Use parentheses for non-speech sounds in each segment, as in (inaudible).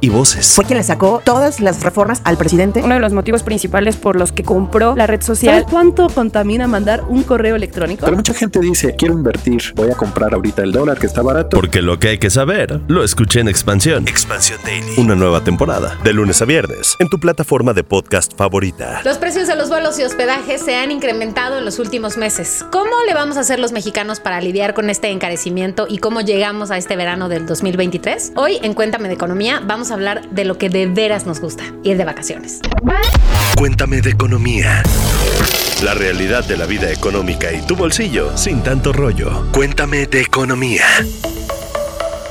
y voces. Fue quien le sacó todas las reformas al presidente. Uno de los motivos principales por los que compró la red social. ¿Sabes cuánto contamina mandar un correo electrónico? Pero mucha gente dice, quiero invertir, voy a comprar ahorita el dólar que está barato. Porque lo que hay que saber, lo escuché en Expansión. Expansión Daily. Una nueva temporada, de lunes a viernes, en tu plataforma de podcast favorita. Los precios de los vuelos y hospedaje se han incrementado en los últimos meses. ¿Cómo le vamos a hacer los mexicanos para lidiar con este encarecimiento y cómo llegamos a este verano del 2023? Hoy en Cuéntame de Economía vamos hablar de lo que de veras nos gusta, ir de vacaciones. Cuéntame de economía. La realidad de la vida económica y tu bolsillo sin tanto rollo. Cuéntame de economía.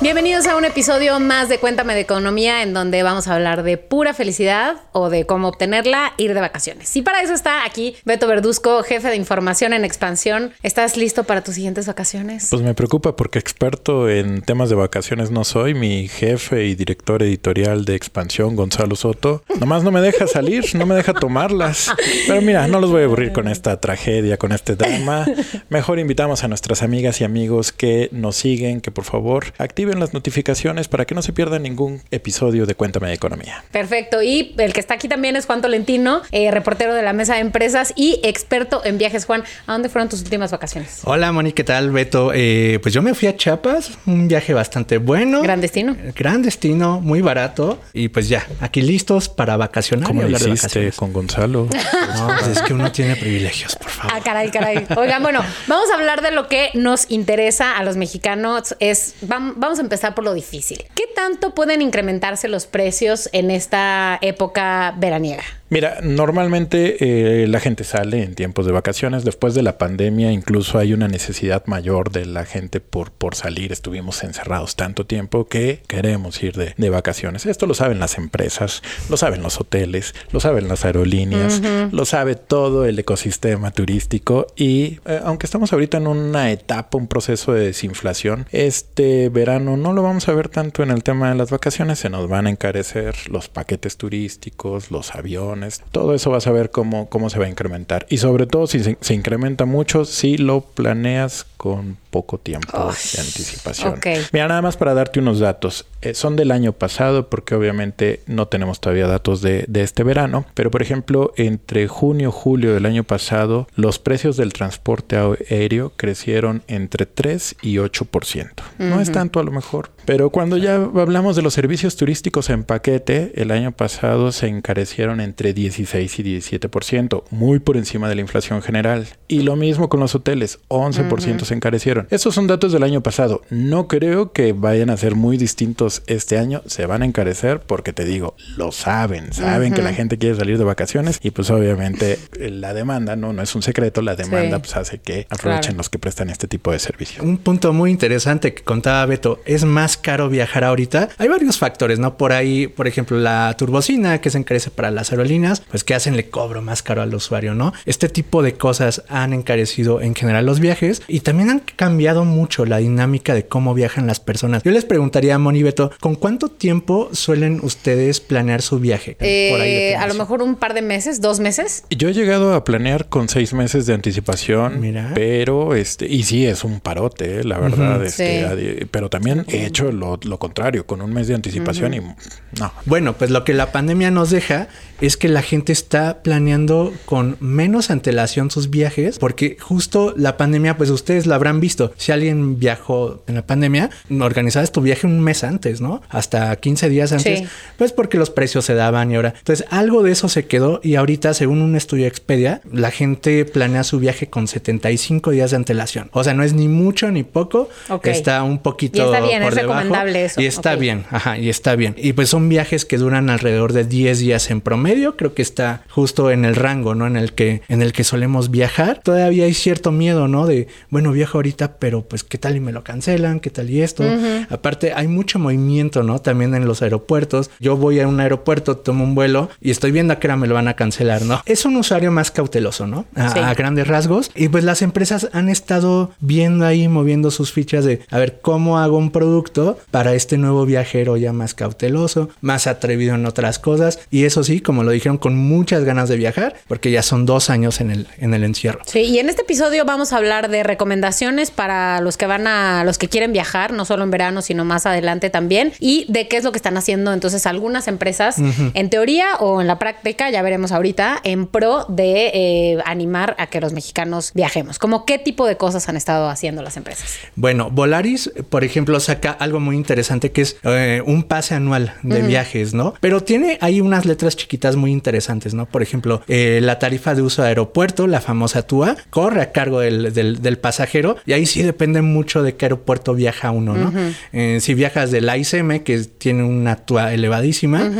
Bienvenidos a un episodio más de Cuéntame de Economía, en donde vamos a hablar de pura felicidad o de cómo obtenerla, ir de vacaciones. Y para eso está aquí Beto Verduzco, jefe de información en expansión. ¿Estás listo para tus siguientes vacaciones? Pues me preocupa porque experto en temas de vacaciones no soy. Mi jefe y director editorial de expansión, Gonzalo Soto, nomás no me deja salir, no me deja tomarlas. Pero mira, no los voy a aburrir con esta tragedia, con este drama. Mejor invitamos a nuestras amigas y amigos que nos siguen, que por favor activen las notificaciones para que no se pierda ningún episodio de Cuéntame de Economía. Perfecto. Y el que está aquí también es Juan Tolentino, eh, reportero de la Mesa de Empresas y experto en viajes. Juan, ¿a dónde fueron tus últimas vacaciones? Hola, Moni, ¿qué tal, Beto? Eh, pues yo me fui a Chiapas, un viaje bastante bueno. Gran destino. Gran destino, muy barato. Y pues ya, aquí listos para vacacionar. ¿Cómo y lo hiciste vacaciones. con Gonzalo? (laughs) No, pues es que uno tiene privilegios, por favor. Ah, caray, caray. Oigan, bueno, vamos a hablar de lo que nos interesa a los mexicanos. Es, vam- empezar por lo difícil. ¿Qué tanto pueden incrementarse los precios en esta época veraniega? Mira, normalmente eh, la gente sale en tiempos de vacaciones. Después de la pandemia, incluso hay una necesidad mayor de la gente por, por salir. Estuvimos encerrados tanto tiempo que queremos ir de, de vacaciones. Esto lo saben las empresas, lo saben los hoteles, lo saben las aerolíneas, lo sabe todo el ecosistema turístico. Y eh, aunque estamos ahorita en una etapa, un proceso de desinflación, este verano no lo vamos a ver tanto en el tema de las vacaciones. Se nos van a encarecer los paquetes turísticos, los aviones. Todo eso vas a ver cómo, cómo se va a incrementar. Y sobre todo si se, se incrementa mucho, si lo planeas con poco tiempo de anticipación. Mira, nada más para darte unos datos. Eh, son del año pasado porque obviamente no tenemos todavía datos de, de este verano. Pero por ejemplo, entre junio y julio del año pasado, los precios del transporte aéreo crecieron entre 3 y 8%. No es tanto a lo mejor. Pero cuando ya hablamos de los servicios turísticos en paquete, el año pasado se encarecieron entre 16 y 17%, muy por encima de la inflación general. Y lo mismo con los hoteles, 11% se encarecieron. Esos son datos del año pasado. No creo que vayan a ser muy distintos este año. Se van a encarecer porque te digo, lo saben, saben que la gente quiere salir de vacaciones y pues obviamente la demanda, no, no es un secreto, la demanda Sí. pues hace que aprovechen Claro. los que prestan este tipo de servicios. Un punto muy interesante que contaba Beto, es más caro viajar ahorita. Hay varios factores, ¿no? Por ahí, por ejemplo, la turbocina que se encarece para las aerolíneas, pues que hacen le cobro más caro al usuario, ¿no? Este tipo de cosas han encarecido en general los viajes y también han cambiado mucho la dinámica de cómo viajan las personas. Yo les preguntaría a Moni y Beto, ¿con cuánto tiempo suelen ustedes planear su viaje? Por ahí de Eh, a lo mejor un par de meses, dos meses. Yo he llegado a planear con seis meses de anticipación, Mira. pero este, y sí es un parote, eh, la verdad, este, Sí. pero también he hecho lo, lo contrario, con un mes de anticipación y no. Bueno, pues lo que la pandemia nos deja es que la gente está planeando con menos antelación sus viajes, porque justo la pandemia, pues ustedes la habrán visto. Si alguien viajó en la pandemia, organizabas tu viaje un mes antes, ¿no? Hasta 15 días antes, Sí. pues porque los precios se daban y ahora. Entonces, algo de eso se quedó y ahorita, según un estudio de Expedia, la gente planea su viaje con 75 días de antelación. O sea, no es ni mucho ni poco, está un poquito Y está bien, por es debajo. recomendable eso. Y está bien, ajá, y está bien. Y pues son viajes que duran alrededor de 10 días en promedio, creo que está justo en el rango, ¿no? En el que en el que solemos viajar. Todavía hay cierto miedo, ¿no? De, bueno, viajo ahorita, pero pues qué tal y me lo cancelan, qué tal y esto. Aparte hay mucho movimiento, ¿no? También en los aeropuertos. Yo voy a un aeropuerto, tomo un vuelo y estoy viendo a qué hora me lo van a cancelar, ¿no? Es un usuario más cauteloso, ¿no? A, Sí. a grandes rasgos. Y pues las empresas han estado viendo ahí, moviendo sus fichas de, a ver, ¿cómo hago un producto para este nuevo viajero ya más cauteloso, más atrevido en otras cosas? Y eso sí, como lo dijeron, con muchas ganas de viajar, porque ya son dos años en el, en el encierro. Sí, y en este episodio vamos a hablar de recomendaciones para los que van a, los que quieren viajar, no solo en verano, sino más adelante también, y de qué es lo que están haciendo entonces algunas empresas, en teoría o en la práctica, ya veremos ahorita, en pro de eh, animar a que los mexicanos viajemos. Como qué tipo de cosas han estado haciendo las empresas. Bueno, Volaris, por ejemplo, saca algo muy interesante que es eh, un pase anual de viajes, ¿no? Pero tiene ahí unas letras chiquitas muy interesantes, ¿no? Por ejemplo, eh, la tarifa de uso de aeropuerto, la famosa TUA, corre a cargo del, del- del pasajero y ahí sí depende mucho de qué aeropuerto viaja uno, ¿no? Eh, si viajas del AICM, que tiene una TUA elevadísima,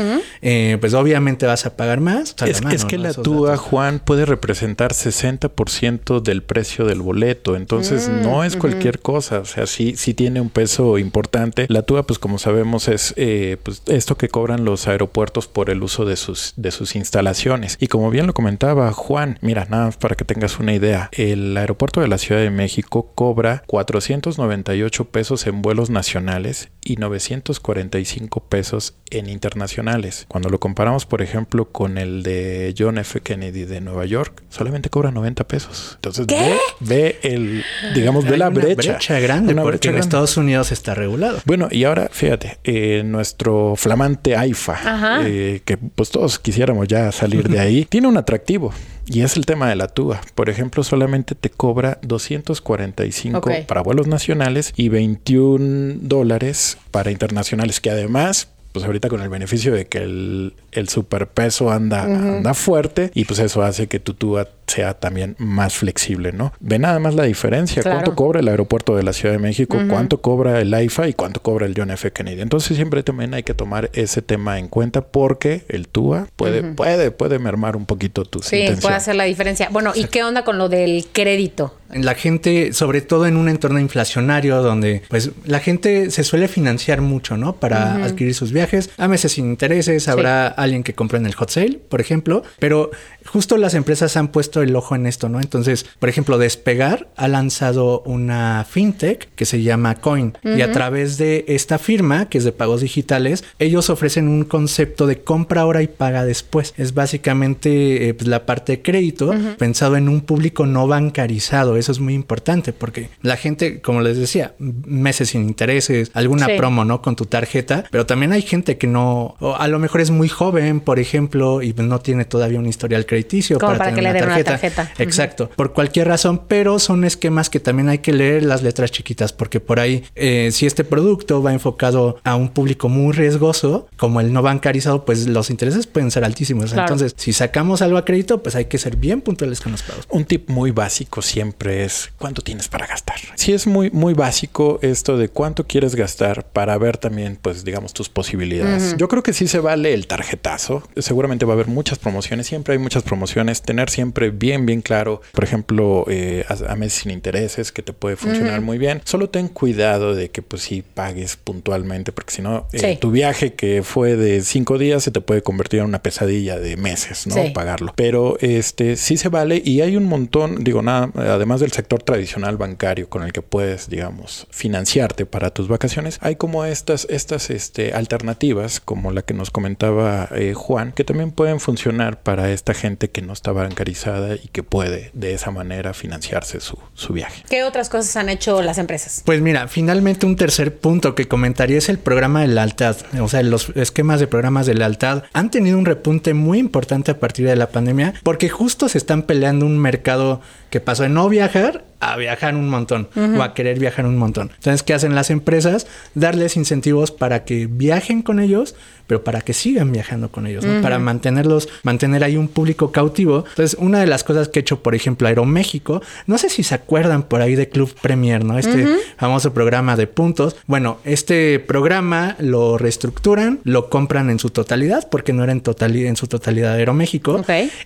eh, pues obviamente vas a pagar más. Es, la mano, es que ¿no? la Esos TUA, datos. Juan, puede representar 60% del precio del boleto. Entonces, Mm, no es cualquier cosa. O sea, sí, sí tiene un peso importante. La TUA, pues como sabemos, es eh, pues, esto que cobran los aeropuertos por el uso de sus, de sus instalaciones. Y como bien lo comentaba Juan, mira, nada más para que tengas una idea, el aeropuerto de la Ciudad de México cobra 498 pesos en vuelos nacionales y 945 pesos en internacionales. Cuando lo comparamos, por ejemplo, con el de John F. Kennedy de Nueva York, solamente cobra 90 pesos. Entonces, ve, ve el, digamos, ve la una brecha. grande, Una porque brecha en grande. Estados Unidos está regulado. Bueno, y ahora fíjate, eh, nuestro flamante AIFA, eh, que pues todos quisiéramos ya salir de ahí, (laughs) tiene un atractivo. Y es el tema de la TUA. Por ejemplo, solamente te cobra 245 Ok. para vuelos nacionales y 21 dólares para internacionales, que además, pues ahorita con el beneficio de que el, el superpeso anda, anda fuerte y pues eso hace que tu TUA sea también más flexible, ¿no? Ve nada más la diferencia. Claro. ¿Cuánto cobra el aeropuerto de la Ciudad de México? ¿Cuánto cobra el AIFA y cuánto cobra el John F. Kennedy? Entonces siempre también hay que tomar ese tema en cuenta porque el TUA puede, puede, puede mermar un poquito tus Sí, intenciones. puede hacer la diferencia. Bueno, ¿y qué onda con lo del crédito? La gente, sobre todo en un entorno inflacionario donde pues la gente se suele financiar mucho, ¿no? Para adquirir sus viajes. A meses sin intereses, habrá alguien que compre en el hot sale, por ejemplo, pero justo las empresas han puesto el ojo en esto, ¿no? Entonces, por ejemplo, Despegar ha lanzado una fintech que se llama Coin y a través de esta firma, que es de pagos digitales, ellos ofrecen un concepto de compra ahora y paga después. Es básicamente eh, pues, la parte de crédito pensado en un público no bancarizado. Eso es muy importante porque la gente, como les decía, meses sin intereses, alguna Sí. promo, ¿no? Con tu tarjeta, pero también hay gente que no, o a lo mejor es muy joven, por ejemplo, y no tiene todavía un historial crediticio Como para que tener le den una tarjeta. Ujú. Exacto, por cualquier razón, pero son esquemas que también hay que leer las letras chiquitas, porque por ahí, eh, si este producto va enfocado a un público muy riesgoso, como el no bancarizado, pues los intereses pueden ser altísimos. Claro. Entonces, si sacamos algo a crédito, pues hay que ser bien puntuales con los pagos. Un tip muy básico siempre es cuánto tienes para gastar. Sí es muy muy básico esto de cuánto quieres gastar para ver también pues digamos tus posibilidades. Yo creo que sí se vale el tarjetazo. Seguramente va a haber muchas promociones, siempre hay muchas promociones, tener siempre bien bien claro, por ejemplo, eh, a, a meses sin intereses que te puede funcionar muy bien. Solo ten cuidado de que pues sí pagues puntualmente porque si no eh, Sí. tu viaje que fue de cinco días se te puede convertir en una pesadilla de meses, ¿no? Sí. Pagarlo. Pero este sí se vale y hay un montón, digo nada, además del sector tradicional bancario con el que puedes, digamos, financiarte para tus vacaciones, hay como estas, estas este, alternativas, como la que nos comentaba eh, Juan, que también pueden funcionar para esta gente que no está bancarizada y que puede de esa manera financiarse su, su viaje. ¿Qué otras cosas han hecho las empresas? Pues mira, finalmente un tercer punto que comentaría es el programa de lealtad. O sea, los esquemas de programas de lealtad han tenido un repunte muy importante a partir de la pandemia porque justo se están peleando un mercado que pasó de no viajar a viajar un montón o a querer viajar un montón. Entonces, ¿qué hacen las empresas? Darles incentivos para que viajen con ellos, pero para que sigan viajando con ellos, ¿no? Para mantenerlos, mantener ahí un público cautivo. Entonces, una de las cosas que he hecho, por ejemplo, Aeroméxico, no sé si se acuerdan por ahí de Club Premier, ¿no? Este famoso programa de puntos. Bueno, este programa lo reestructuran, lo compran en su totalidad, porque no era en, totali- en su totalidad Aeroméxico,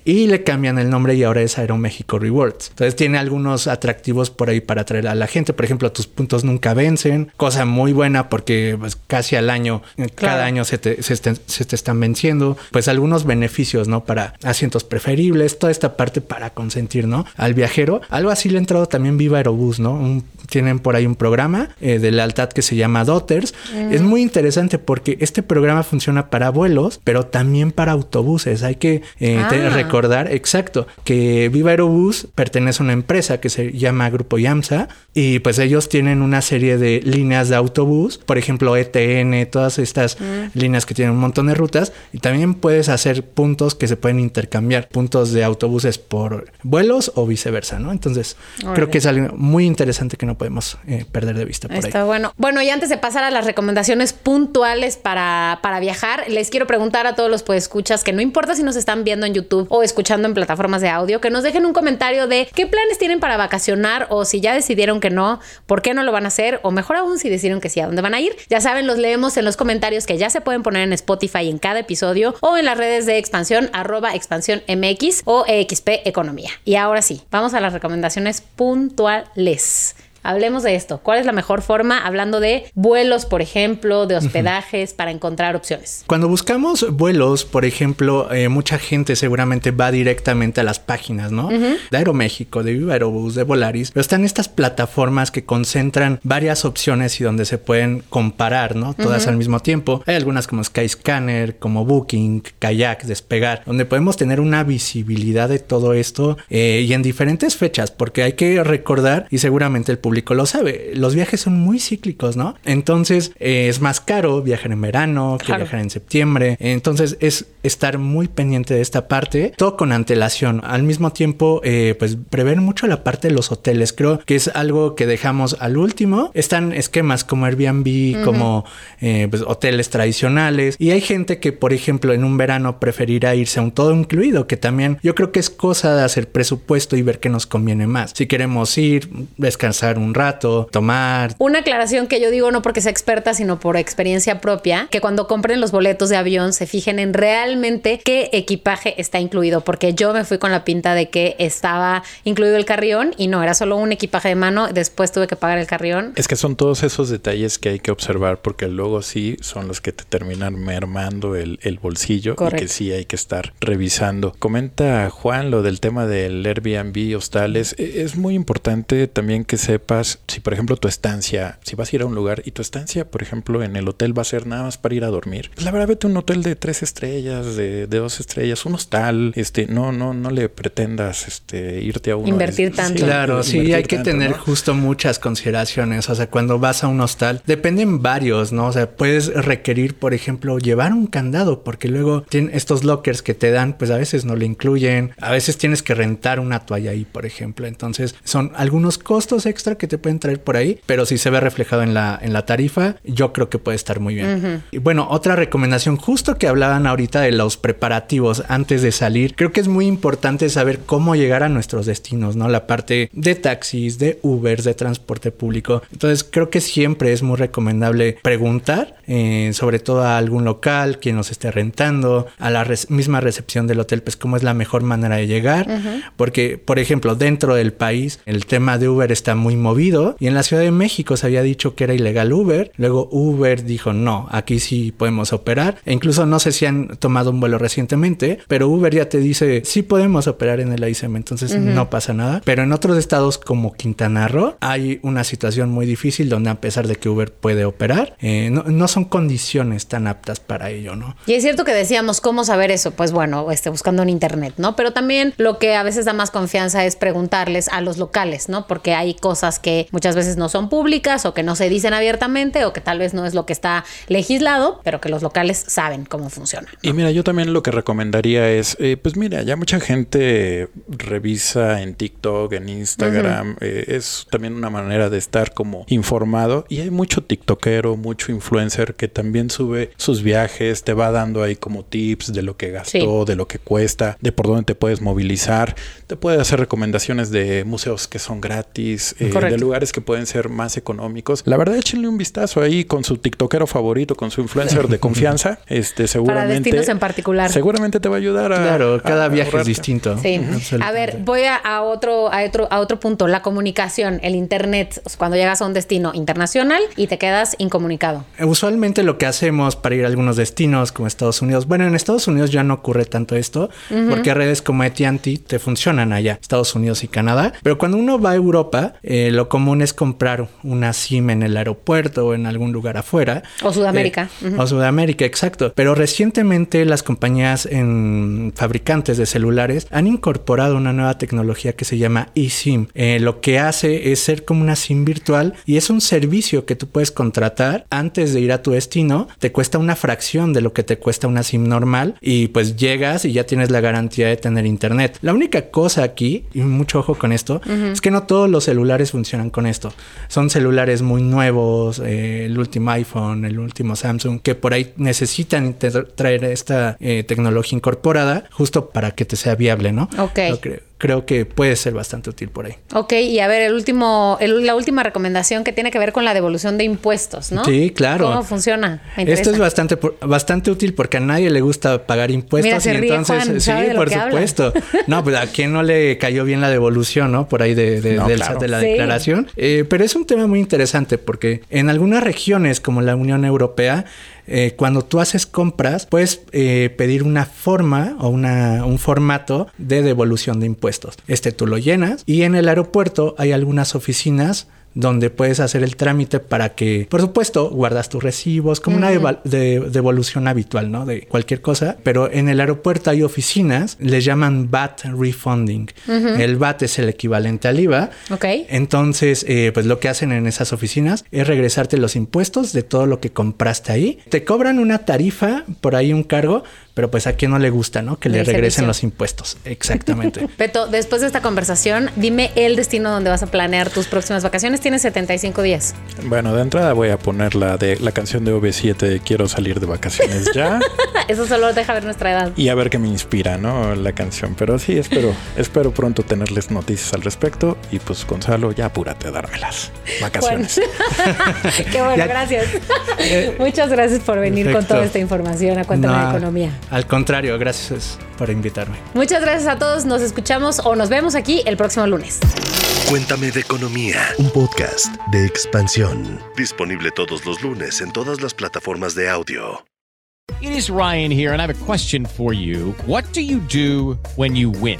y le cambian el nombre y ahora es Aeroméxico Rewards. Entonces tiene algunos atractivos por ahí para atraer a la gente. Por ejemplo, tus puntos nunca vencen, cosa muy buena porque pues, casi al año, eh, cada año se te, se, se te están venciendo. Pues algunos beneficios, ¿no? Para asientos preferibles, toda esta parte para consentir, ¿no? Al viajero. Algo así le ha entrado también Viva Aerobús, ¿no? Un- tienen por ahí un programa eh, de lealtad que se llama Daughters. Es muy interesante porque este programa funciona para vuelos, pero también para autobuses. Hay que eh, te- Ah. recordar, exacto, que Viva Aerobús pertenece a una empresa que se llama Grupo Yamsa y pues ellos tienen una serie de líneas de autobús, por ejemplo ETN, todas estas líneas que tienen un montón de rutas y también puedes hacer puntos que se pueden intercambiar, puntos de autobuses por vuelos o viceversa, ¿no? Entonces creo que es algo muy interesante que no podemos eh, perder de vista por ahí. Está bueno. Bueno, y antes de pasar a las recomendaciones puntuales para, para viajar, les quiero preguntar a todos los escuchas que no importa si nos están viendo en YouTube o escuchando en plataformas de audio, que nos dejen un comentario de qué planes tienen para vacacionar o si ya decidieron que no, por qué no lo van a hacer o mejor aún si decidieron que sí, a dónde van a ir. Ya saben, los leemos en los comentarios que ya se pueden poner en Spotify en cada episodio o en las redes de expansión arroba expansión MX o EXP Economía. Y ahora sí, vamos a las recomendaciones puntuales. Hablemos de esto. ¿Cuál es la mejor forma? Hablando de vuelos, por ejemplo, de hospedajes para encontrar opciones. Cuando buscamos vuelos, por ejemplo, eh, mucha gente seguramente va directamente a las páginas, ¿no? De Aeroméxico, de Viva Aerobús, de Volaris. Pero están estas plataformas que concentran varias opciones y donde se pueden comparar, ¿no? Todas al mismo tiempo. Hay algunas como Skyscanner, como Booking, Kayak, Despegar, donde podemos tener una visibilidad de todo esto eh, y en diferentes fechas, porque hay que recordar, y seguramente el público lo sabe, los viajes son muy cíclicos, ¿no? Entonces eh, es más caro viajar en verano que Claro. viajar en septiembre. Entonces es estar muy pendiente de esta parte, todo con antelación. Al mismo tiempo, eh, pues prever mucho la parte de los hoteles. Creo que es algo que dejamos al último. Están esquemas como Airbnb, como eh, pues, hoteles tradicionales. Y hay gente que, por ejemplo, en un verano preferirá irse a un todo incluido, que también yo creo que es cosa de hacer presupuesto y ver qué nos conviene más. Si queremos ir, descansar un rato, tomar, Una aclaración que yo digo no porque sea experta, sino por experiencia propia, que cuando compren los boletos de avión se fijen en realmente qué equipaje está incluido, porque yo me fui con la pinta de que estaba incluido el carrión y no, era solo un equipaje de mano, después tuve que pagar el carrión. Es que son todos esos detalles que hay que observar porque luego sí son los que te terminan mermando el, el bolsillo y que sí hay que estar revisando. Comenta Juan lo del tema del Airbnb, hostales. E- Es muy importante también que sepas si, por ejemplo, tu estancia, si vas a ir a un lugar y tu estancia, por ejemplo, en el hotel va a ser nada más para ir a dormir. Pues la verdad, vete a un hotel de tres estrellas, de, de dos estrellas, un hostal. Este, no, no, no le pretendas este, irte a uno. Invertir de- tanto. Claro, sí, hay que tanto, tener ¿no? justo muchas consideraciones. O sea, cuando vas a un hostal, dependen varios, ¿no? O sea, puedes requerir, por ejemplo, llevar un candado, porque luego tienen estos lockers que te dan, pues a veces no le incluyen. A veces tienes que rentar una toalla ahí, por ejemplo. Entonces, son algunos costos extra que te pueden traer por ahí, pero si se ve reflejado en la, en la tarifa, yo creo que puede estar muy bien. Y bueno, otra recomendación, justo que hablaban ahorita de los preparativos antes de salir, creo que es muy importante saber cómo llegar a nuestros destinos, ¿no? La parte de taxis, de Ubers, de transporte público. Entonces, creo que siempre es muy recomendable preguntar, eh, sobre todo a algún local, quien nos esté rentando, a la res- misma recepción del hotel, pues cómo es la mejor manera de llegar. Porque, por ejemplo, dentro del país, el tema de Uber está muy movido y en la Ciudad de México se había dicho que era ilegal Uber. Luego Uber dijo, no, aquí sí podemos operar. E incluso no sé si han tomado un vuelo recientemente, pero Uber ya te dice, sí podemos operar en el ICM, entonces no pasa nada. Pero en otros estados como Quintana Roo hay una situación muy difícil donde a pesar de que Uber puede operar, eh, no, no son condiciones tan aptas para ello, ¿no? Y es cierto que decíamos cómo saber eso, pues bueno, este, buscando en internet, ¿no? Pero también lo que a veces da más confianza es preguntarles a los locales, ¿no? Porque hay cosas que muchas veces no son públicas o que no se dicen abiertamente o que tal vez no es lo que está legislado, pero que los locales saben cómo funciona. Y mira, yo también lo que recomendaría es, eh, pues mira, ya mucha gente revisa en TikTok, en Instagram, eh, es también una manera de estar como informado y hay mucho TikTokero, mucho influencer que también sube sus viajes, te va dando ahí como tips de lo que gastó, de lo que cuesta, de por dónde te puedes movilizar, te puede hacer recomendaciones de museos que son gratis, eh, Correcto. de lugares que pueden ser más económicos. La verdad, échenle un vistazo ahí con su tiktokero favorito, con su influencer de (laughs) confianza. Este, seguramente. destinos en particular. Seguramente te va a ayudar a. Claro, cada a viaje es distinto. Sí. A ver, voy a, a otro, a otro, a otro punto. La comunicación, el internet. Cuando llegas a un destino internacional y te quedas incomunicado. Usualmente lo que hacemos para ir a algunos destinos como Estados Unidos, bueno, en Estados Unidos ya no ocurre tanto esto, porque redes como AT&T te funcionan allá, Estados Unidos y Canadá, pero cuando uno va a Europa, eh, lo común es comprar una SIM en el aeropuerto o en algún lugar afuera. O Sudamérica. Eh. O Sudamérica, exacto. Pero recientemente las compañías en fabricantes de celulares han incorporado una nueva tecnología que se llama eSIM. Eh, lo que hace es ser como una SIM virtual y es un servicio que tú puedes contratar antes de ir a tu destino. Te cuesta una fracción de lo que te cuesta una SIM normal y pues llegas y ya tienes la garantía de tener internet. La única cosa aquí, y mucho ojo con esto, es que no todos los celulares funcionan con esto. Son celulares muy nuevos, eh, el último iPhone, el último Samsung, que por ahí necesitan traer esta eh, tecnología incorporada justo para que te sea viable, ¿no? Ok. Yo creo, creo que puede ser bastante útil por ahí. Ok, y a ver, el último, el- la última recomendación que tiene que ver con la devolución de impuestos, ¿no? Sí, claro. ¿Cómo funciona? Esto es bastante, bastante útil porque a nadie le gusta pagar impuestos. Mira, se y ríe entonces, Juan, sí, sabe de lo por habla. supuesto. No, pues a quién no le cayó bien la devolución, ¿no? Por ahí de, de- No, del claro. De la Sí. declaración. Eh, pero es un tema muy interesante porque en algunas regiones como la Unión Europea, eh, cuando tú haces compras, puedes eh, pedir una forma o una, un formato de devolución de impuestos. Este tú lo llenas y en el aeropuerto hay algunas oficinas donde puedes hacer el trámite para que, por supuesto, guardas tus recibos, como una de- devolución habitual, ¿no? De cualquier cosa. Pero en el aeropuerto hay oficinas, les llaman VAT refunding. El VAT es el equivalente al IVA. Ok. Entonces, eh, pues lo que hacen en esas oficinas es regresarte los impuestos de todo lo que compraste ahí. Te cobran una tarifa, por ahí un cargo, pero pues a quien no le gusta, ¿no? Que le regresen servicio. los impuestos. Exactamente. (laughs) Beto, después de esta conversación, dime el destino donde vas a planear tus próximas vacaciones. Tienes 75 días. Bueno, de entrada voy a poner la de la canción de OV7 de Quiero salir de vacaciones ya. (laughs) Eso solo deja ver nuestra edad. y a ver qué me inspira, ¿no? La canción. Pero sí, espero, (laughs) espero pronto tenerles noticias al respecto. Y pues, Gonzalo, ya apúrate a dármelas. Vacaciones. Qué bueno, Ya- gracias. Muchas gracias por venir con toda esta información a Cuéntame No, de Economía. Al contrario, gracias por invitarme. Muchas gracias a todos. Nos escuchamos o nos vemos aquí el próximo lunes. Cuéntame de economía, un podcast de expansión. Disponible todos los lunes en todas las plataformas de audio. It is Ryan here, and I have a question for you. What do you do when you win?